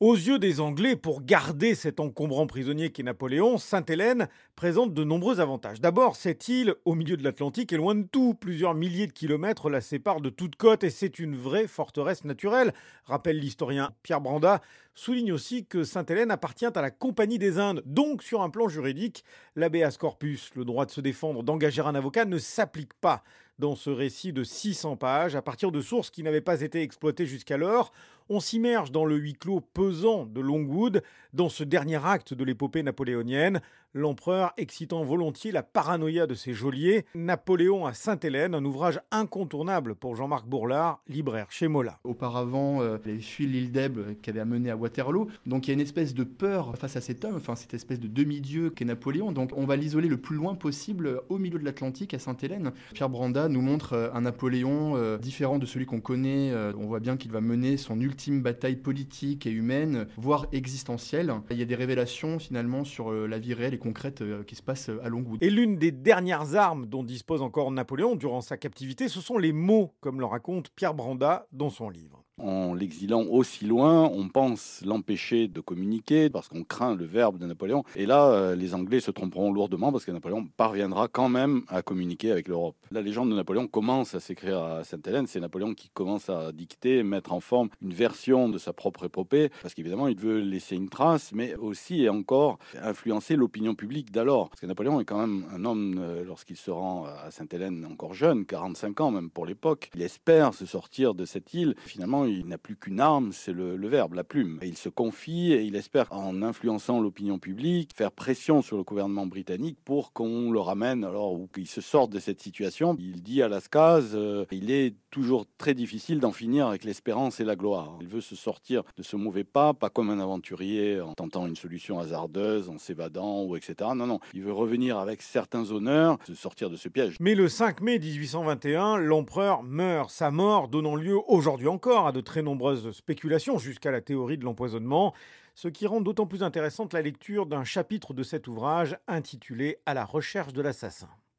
Aux yeux des Anglais, pour garder cet encombrant prisonnier qu'est Napoléon, Sainte-Hélène présente de nombreux avantages. D'abord, cette île, au milieu de l'Atlantique, est loin de tout. Plusieurs milliers de kilomètres la séparent de toute côte et c'est une vraie forteresse naturelle, rappelle l'historien Pierre Branda. Souligne aussi que Sainte-Hélène appartient à la Compagnie des Indes. Donc, sur un plan juridique, l'habeas corpus, le droit de se défendre, d'engager un avocat, ne s'applique pas dans ce récit de 600 pages à partir de sources qui n'avaient pas été exploitées jusqu'alors. On s'immerge dans le huis clos pesant de Longwood, dans ce dernier acte de l'épopée napoléonienne, l'empereur excitant volontiers la paranoïa de ses geôliers. Napoléon à Sainte-Hélène, un ouvrage incontournable pour Jean-Marc Bourlard, libraire chez Mola. Auparavant, euh, il fui l'île d'Elbe qui avait amené à Waterloo. Donc il y a une espèce de peur face à cet homme, enfin cette espèce de demi-dieu qu'est Napoléon. Donc on va l'isoler le plus loin possible au milieu de l'Atlantique, à Sainte-Hélène. Pierre Branda nous montre euh, un Napoléon euh, différent de celui qu'on connaît. On voit bien qu'il va mener son ultime bataille politique et humaine, voire existentielle. Il y a des révélations finalement sur euh, la vie réelle et concrète euh, qui se passe à Longwood. Et l'une des dernières armes dont dispose encore Napoléon durant sa captivité, ce sont les mots, comme le raconte Pierre Branda dans son livre en l'exilant aussi loin, on pense l'empêcher de communiquer parce qu'on craint le verbe de Napoléon. Et là, euh, les Anglais se tromperont lourdement parce que Napoléon parviendra quand même à communiquer avec l'Europe. La légende de Napoléon commence à s'écrire à Sainte-Hélène. C'est Napoléon qui commence à dicter, mettre en forme une version de sa propre épopée parce qu'évidemment, il veut laisser une trace, mais aussi et encore influencer l'opinion publique d'alors. Parce que Napoléon est quand même un homme, euh, lorsqu'il se rend à Sainte-Hélène, encore jeune, 45 ans même pour l'époque. Il espère se sortir de cette île. Finalement, il n'a plus qu'une arme, c'est le, verbe, la plume. il se confie et il espère, en influençant l'opinion publique, faire pression sur le gouvernement britannique pour qu'on le ramène, alors, ou qu'il se sorte de cette situation. Il dit à Lascaz, euh, il est toujours très difficile d'en finir avec l'espérance et la gloire. Il veut se sortir de ce mauvais pas, pas comme un aventurier en tentant une solution hasardeuse, en s'évadant ou etc. Non, non, il veut revenir avec certains honneurs, se sortir de ce piège. Mais le 5 mai 1821, l'empereur meurt. Sa mort donnant lieu aujourd'hui encore à très nombreuses spéculations jusqu'à la théorie de l'empoisonnement, ce qui rend d'autant plus intéressante la lecture d'un chapitre de cet ouvrage intitulé À la recherche de l'assassin.